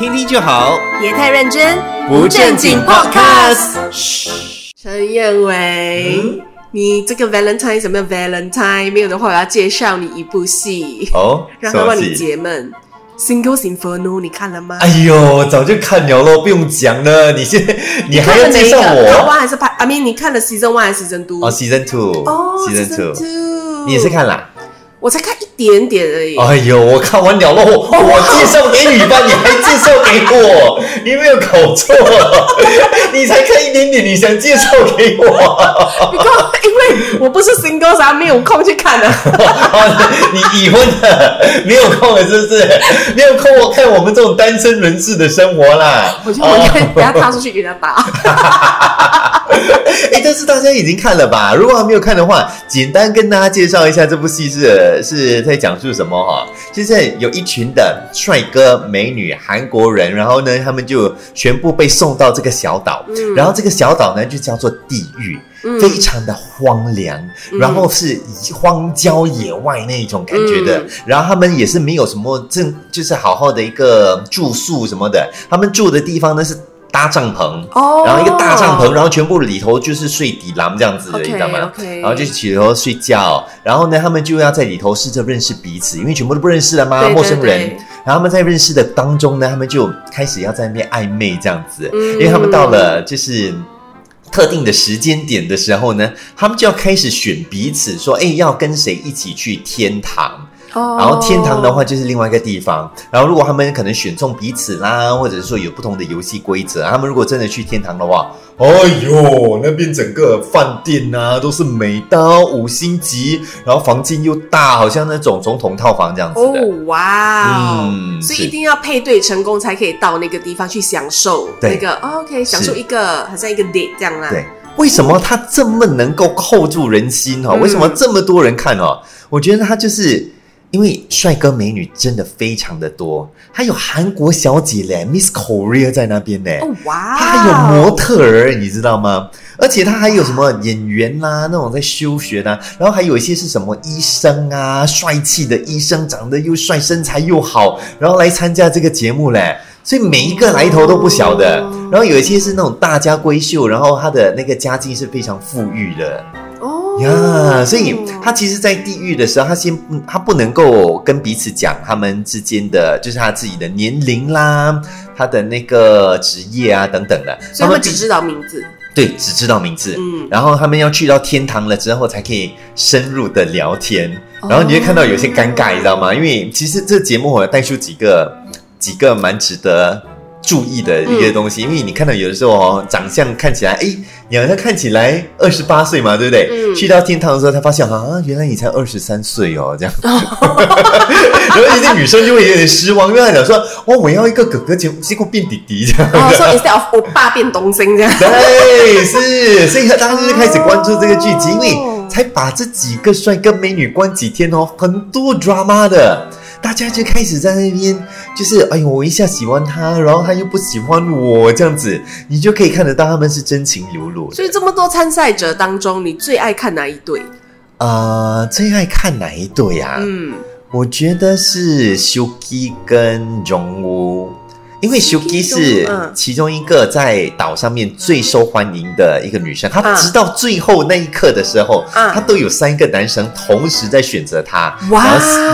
听听就好，别太认真，不正经 Podcast。嘘，陈彦伟，你这个 Valentine 什么 Valentine？没有的话，我要介绍你一部戏，哦，让他帮你戏解闷。Single Inferno，你看了吗？哎呦，早就看了咯，不用讲了。你现在你还要介绍我 one 还是 Part？I mean，你看了 Season One 还是 Season Two？哦，Season Two，哦 Season Two，Two，你也是？看啦？我才看一点点而已。哎呦，我看完了咯，我介绍给你吧，你还介绍给我，你没有搞错，你才看一点点，你想介绍给我？不过因为我不是 Single，所以没有空去看的。哦，你已婚的，没有空了是不是？没有空我看我们这种单身人士的生活啦。我觉得我应该不要踏出去给人家打。哎，但是大家已经看了吧？如果还没有看的话，简单跟大家介绍一下这部戏是是在讲述什么哈。就是有一群的帅哥美女韩国人，然后呢，他们就全部被送到这个小岛，然后这个小岛呢就叫做地狱。非常的荒凉，然后是荒郊野外那种感觉的，嗯然后他们也是没有什么正，就是好好的一个住宿什么的，他们住的地方呢是搭帐篷，哦。然后一个大帐篷，然后全部里头就是睡底廊这样子的你知道吗？然后就起头睡觉，然后呢，他们就要在里头试着认识彼此，因为全部都不认识了嘛，陌生人。然后他们在认识的当中呢，他们就开始要在那边暧昧这样子，嗯。因为他们到了就是。特定的时间点的时候呢，他们就要开始选彼此，说，哎，要跟谁一起去天堂。哦然后天堂的话就是另外一个地方。然后如果他们可能选中彼此啦，或者是说有不同的游戏规则，他们如果真的去天堂的话，哎呦，那边整个饭店啊都是美到五星级，然后房间又大，好像那种总统套房这样子的。哦，哇哦！嗯所以一定要配对成功，才可以到那个地方去享受对那个、哦、OK，享受一个好像一个 date 这样啦。对，为什么他这么能够扣住人心哦？嗯为什么这么多人看哦？我觉得他就是因为帅哥美女真的非常的多，还有韩国小姐嘞，Miss Korea 在那边嘞。哦哇，他还有模特儿，你知道吗？而且他还有什么演员啦、那种在休学的啊、然后还有一些是什么医生啊，帅气的医生，长得又帅，身材又好，然后来参加这个节目嘞。所以每一个来头都不小的，哦然后有一些是那种大家闺秀，然后他的那个家境是非常富裕的哦呀，所以他其实，在地狱的时候，他先不他不能够跟彼此讲他们之间的，就是他自己的年龄啦，他的那个职业啊等等的，所以他们只知道名字。对，只知道名字。嗯然后他们要去到天堂了之后，才可以深入的聊天。哦然后你会看到有些尴尬，你知道吗？因为其实这节目我有带出几个几个蛮值得注意的一个东西，因为你看到有的时候哦，长相看起来，哎，你好像看起来二十八岁嘛，对不对？嗯去到天堂的时候，他发现啊，原来你才二十三岁哦，这样。然后有些女生就会有点失望，因为她想说，哦，我要一个哥哥，结结果变弟弟这样。哦，说 instead of 我爸变东升这样。对，是，所以大家就是开始关注这个剧集，因为哦才把这几个帅哥美女关几天哦，很多 drama 的，大家就开始在那边，就是哎呦，我一下喜欢他，然后他又不喜欢我，这样子，你就可以看得到他们是真情流露。所以这么多参赛者当中，你最爱看哪一对？呃，最爱看哪一对啊？嗯，我觉得是 Shuki 跟 Jongwoo。因为 Shuki 是嗯。其中一个在岛上面最受欢迎的一个女生，她嗯直到最后那一刻的时候，嗯。她都有三个男生同时在选择她，哇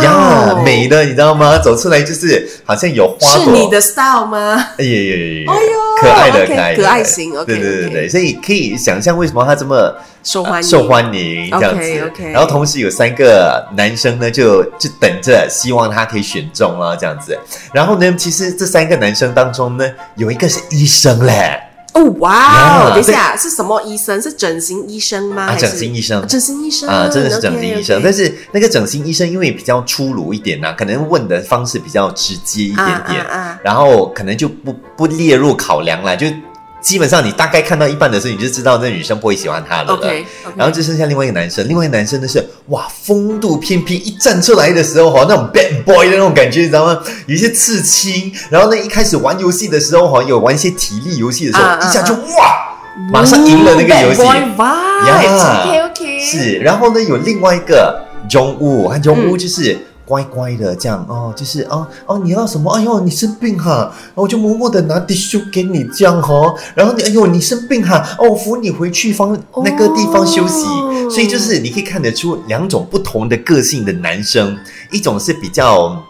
呀，美的你知道吗？走出来就是好像有是你的 style 吗？哎呀哎呦可爱的可爱的。可爱型，OK，对对对所以可以想象为什么他这么受欢迎，受欢迎这样子。然后同时有三个男生呢，就就等着希望他可以选中啊，这样子。然后呢，其实这三个男生当中呢，有一个是医生嘞，哦，哇哦！等一下，是什么医生？是整形医生吗？啊，整形医生啊。整形医生啊，真的是整形医生但是那个整形医生因为比较粗鲁一点呐、可能问的方式比较直接一点点，然后可能就不不列入考量了，就基本上你大概看到一半的时候，你就知道那女生不会喜欢他的了。OK，然后就剩下另外一个男生，另外一个男生呢是哇，风度翩翩，一站出来的时候哈，那种 bad boy 的那种感觉，你知道吗？有一些刺青，然后呢，一开始玩游戏的时候哈，有玩一些体力游戏的时候，一下就哇，马上赢了那个游戏。哇呀，OK OK，是，然后呢，有另外一个 Jong Woo，和 Jong Woo 就是乖乖的这样哦，就是哦哦，你要什么？哎呦，你生病哈，我就默默的拿 tissue 给你这样哈，然后你哎呦，你生病哈，哦，我扶你回去方那个地方休息。哦所以就是你可以看得出两种不同的个性的男生，一种是比较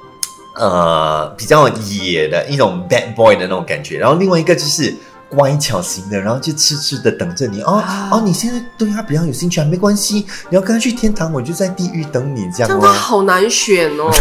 呃比较野的一种 bad boy 的那种感觉，然后另外一个就是。乖巧型的，然后就痴痴的等着你哦、啊哦，你现在对他比较有兴趣啊，没关系，你要跟他去天堂，我就在地狱等你这样这样他哦。好难选哦。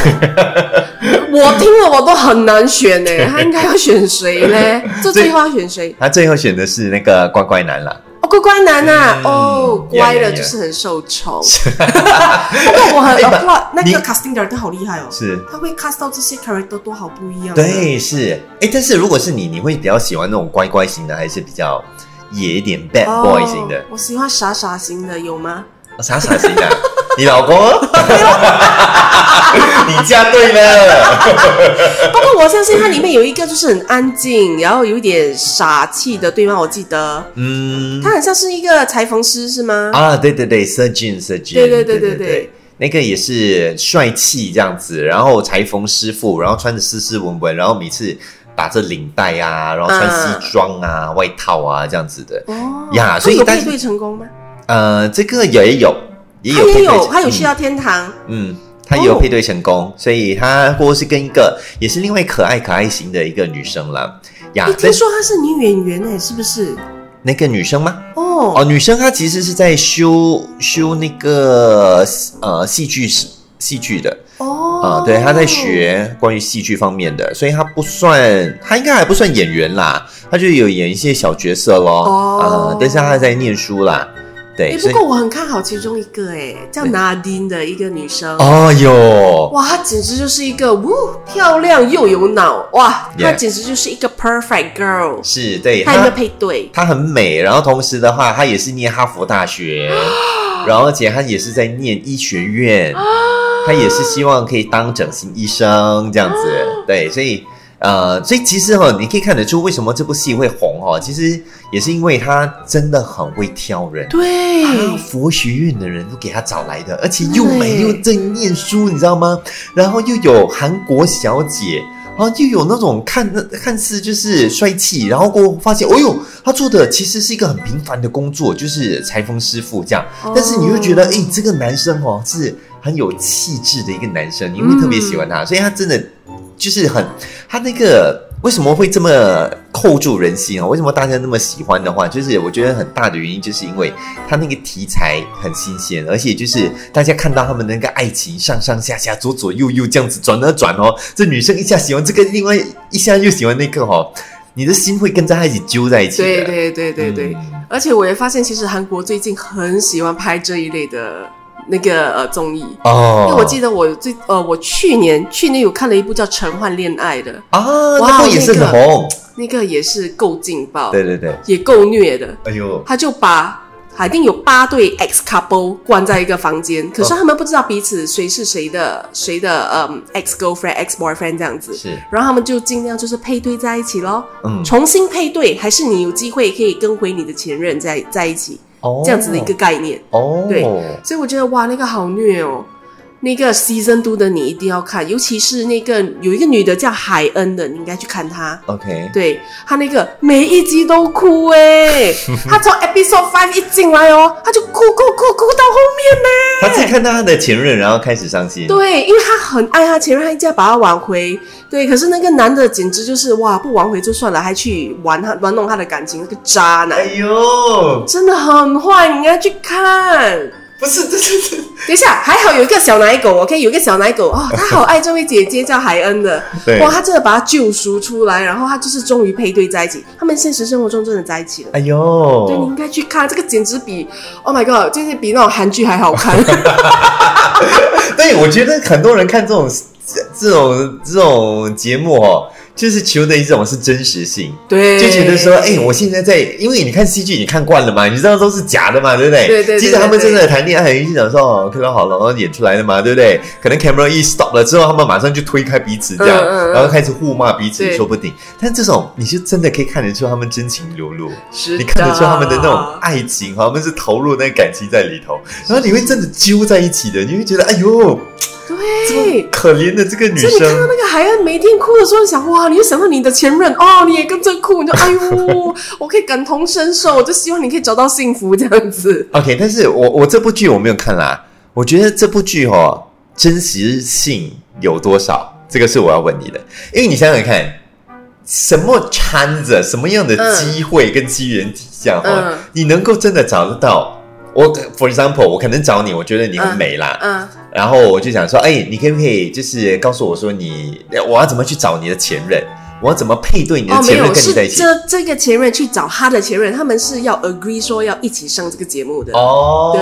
我听了我都很难选呢，他应该要选谁呢？这最后要选谁？他最后选的是那个乖乖男啦，哦，乖乖男啊，嗯哦，乖了就是很受宠。不过我很哎不 applaud 那你个 casting director 好厉害哦，是他会 cast 到这些 character 都好不一样。，对，是，哎，但是如果是你，你会比较喜欢那种乖乖型的，还是比较野一点 bad boy 型的？哦我喜欢傻傻型的，有吗？哦傻傻型的，你老公？你嫁对了，不过我相信它里面有一个就是很安静，然后有一点傻气的，对吗？我记得嗯，他很像是一个裁缝师，是吗？啊，对对对，surgeon surgeon，对对对对对对，那个也是帅气这样子，然后裁缝师傅，然后穿着斯斯文文，然后每次打着领带啊，然后穿西装啊、外套啊这样子的。哦呀所以配对成功吗？呃，这个也有，也他也有，他有去到天堂。嗯，他也有哦配对成功，所以他或是跟一个也是另外可爱可爱型的一个女生啦呀你。在听说她是女演员哎，是不是？那个女生吗？哦哦，女生她其实是在修修那个呃戏剧戏剧的哦啊、对，她在学关于戏剧方面的，所以她不算，她应该还不算演员啦，她就有演一些小角色咯。哦呃，但是她在念书啦，对，哎，不过我很看好其中一个哎，叫对 Nadine 的一个女生。哦哟，哇，她简直就是一个呜漂亮又有脑哇，她简直就是一个 perfect girl。是对她有没有配对？她很美，然后同时的话，她也是念哈佛大学，然后而且她也是在念医学院，她也是希望可以当整形医生这样子，对，所以。呃，所以其实哈、你可以看得出为什么这部戏会红哈、其实也是因为他真的很会挑人，对，他佛学院的人都给他找来的，而且又美又正念书，你知道吗？然后又有韩国小姐，然后又有那种看看似就是帅气，然后过后发现，哦呦，他做的其实是一个很平凡的工作，就是裁缝师傅这样。哦但是你又觉得，哎，这个男生哦是很有气质的一个男生，你会特别喜欢他，所以他真的就是很他那个。为什么会这么扣住人心啊？为什么大家那么喜欢的话，就是我觉得很大的原因，就是因为他那个题材很新鲜，而且就是大家看到他们那个爱情上上下下、左左右右这样子转啊转哦，这女生一下喜欢这个，另外一下又喜欢那个哦，你的心会跟着他一起揪在一起。对对对对对，而且我也发现，其实韩国最近很喜欢拍这一类的那个呃综艺。哦，因为我记得我最呃，我去年去年有看了一部叫《陈焕恋爱》的，啊，哇那部也是很红。那个也是够劲爆，对对对，也够虐的。哎呦，他就把海定有八对 ex couple 关在一个房间，可是他们不知道彼此谁是谁的谁的嗯 ex girlfriend ex boyfriend 这样子，是。然后他们就尽量就是配对在一起咯，嗯。重新配对，还是你有机会可以跟回你的前任在在一起，哦这样子的一个概念。哦，对所以我觉得哇，那个好虐哦。那个 season two 的你一定要看，尤其是那个有一个女的叫海恩的，你应该去看她。，OK，对她那个每一集都哭哎，她从 episode five 一进来哦，她就哭哭哭哭到后面呢。她是看到她的前任，然后开始伤心。对，因为她很爱她前任，她一定要把她挽回。对，可是那个男的简直就是哇，不挽回就算了，还去玩他玩弄她的感情，那个渣男哎呦，真的很坏，你应该去看。不是，这这这，等一下，还好有一个小奶狗，OK，有一个小奶狗哦，他好爱这位姐姐叫海恩的，对哇，他真的把她救赎出来，然后他就是终于配对在一起，他们现实生活中真的在一起了。哎呦，对，你应该去看，这个简直比 Oh my God，就是比那种韩剧还好看。对，我觉得很多人看这种这这种这种节目哦，就是求的一种是真实性，对，就觉得说，哎、我现在在，因为你看戏剧你看惯了嘛，你知道都是假的嘛，对不对？对对对即使他们对真的谈恋爱，就想说哦，看到好了，然后演出来的嘛，对不对？可能 camera 一 stop 了之后，他们马上就推开彼此这样，嗯嗯嗯然后开始互骂彼此，对说不定。但这种你就真的可以看得出他们真情流露。是你看得出他们的那种爱情，他们是投入那个感情在里头，然后你会真的揪在一起的，你会觉得哎呦，对。可怜的这个女所以你看到，那个海恩每天哭的时候，你想哇，你就想到你的前任哦，你也跟着哭，你就哎呦，我可以感同身受，我就希望你可以找到幸福这样子。OK，但是我我这部剧我没有看啦，我觉得这部剧哦真实性有多少，这个是我要问你的，因为你想想看，什么掺着什么样的机会跟机缘底下哈、嗯。你能够真的找得到？我 for example，我可能找你，我觉得你很美啦，嗯，然后我就想说，哎，你可不可以就是告诉我说你我要怎么去找你的前任？我要怎么配对你的前任跟你在一起？这这个前任去找他的前任，他们是要 agree 说要一起上这个节目的。哦，对。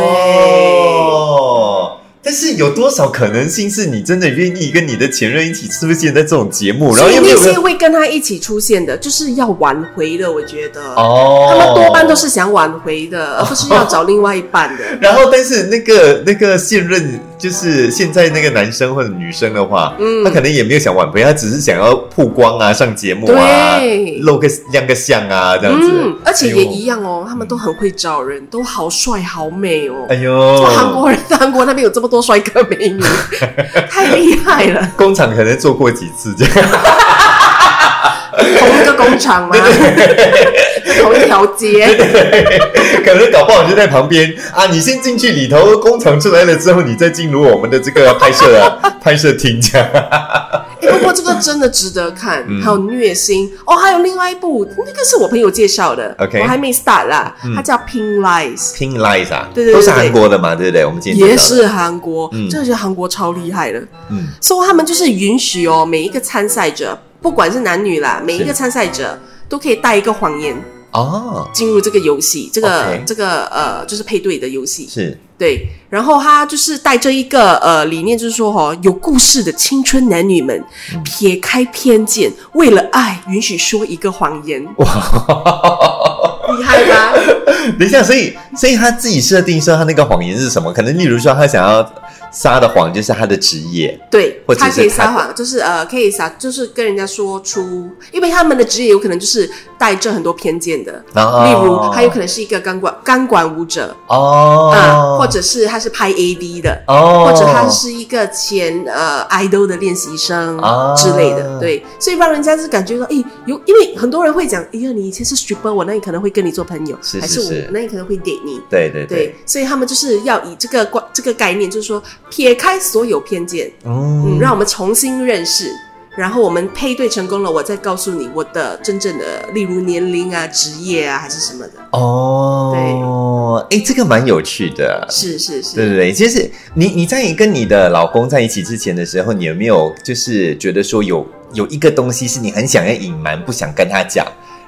但是有多少可能性是你真的愿意跟你的前任一起出现在这种节目？然后有一些会跟他一起出现的，就是要挽回的。我觉得，哦，他们多半都是想挽回的，而不是要找另外一半的。然后，但是那个那个现任就是现在那个男生或者女生的话，嗯他可能也没有想挽回，他只是想要曝光啊，上节目啊对，露个亮个相啊，这样子。嗯，而且也一样哦，他们都很会找人，都好帅好美哦。哎呦，韩国人，韩国那边有这么多帅哥美女，太厉害了！工厂可能做过几次这样。工厂吗？同一条街。可能搞不好就在旁边。啊！你先进去里头，工厂出来了之后，你再进入我们的这个拍摄啊 拍摄厅这样。欸不过这个真的值得看，嗯。还有虐心。哦，还有另外一部，那个是我朋友介绍的 OK 我还没 start 啦，嗯。它叫 Pink Lies，Pink Lies 啊，对对对都是韩国的嘛，对不对？我们今天也是韩国，嗯。真的觉得韩国超厉害的，嗯。所以他们就是允许哦，每一个参赛者，不管是男女啦，每一个参赛者都可以带一个谎言哦，进入这个游戏，这个这个呃，就是配对的游戏。是。对，然后他就是带着一个呃理念，就是说哦，有故事的青春男女们，嗯撇开偏见，为了爱，允许说一个谎言，哇，厉害吧？等一下，所以所以他自己设定说他那个谎言是什么？可能例如说他想要撒的谎就是他的职业，对或，者他可以撒谎，就是呃，可以撒，就是跟人家说出，因为他们的职业有可能就是带着很多偏见的，例如他有可能是一个钢管钢管舞者哦。啊，或者是他是拍 AV 的。哦，或者他是一个前呃 idol 的练习生啊。之类的，对，所以让人家是感觉到，哎，有，因为很多人会讲，哎呀，你以前是 stripper，我那你可能会跟你做朋友，还是是是。是我那你可能会 date 你，对对对，所以他们就是要以这个观这个概念，就是说撇开所有偏见，嗯，嗯让我们重新认识，然后我们配对成功了，我再告诉你我的真正的，例如年龄啊、职业啊，还是什么的，哦，对。哎，这个蛮有趣的。是是是，对对对，其实你你在跟你的老公在一起之前的时候，你有没有就是觉得说有有一个东西是你很想要隐瞒、不想跟他讲，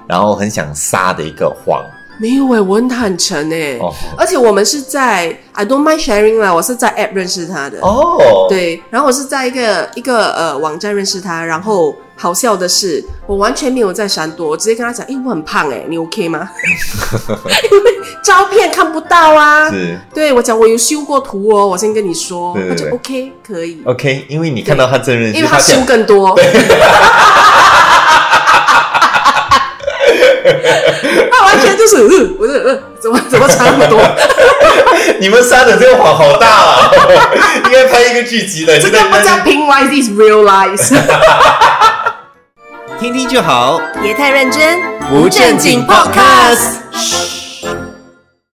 然后很想撒的一个谎？没有哎、我很坦诚哎、哦。而且我们是在 I don't mind sharing 啦，我是在 App 认识他的，哦，对，然后我是在一个一个呃网站认识他，然后好笑的是，我完全没有在闪躲，我直接跟他讲，诶，我很胖哎，你 OK 吗？因为照片看不到啊。是。对我讲，我有修过图哦，我先跟你说，他就 OK 可以，OK，因为你看到他真人，因为他修更多。他完全就是，呃，我是呃，怎么怎么差那么多？你们三的这个谎好大啊，应该拍一个剧集的，这个不叫 pink lies is real lies，听听就好，别太认真，不正经 podcast。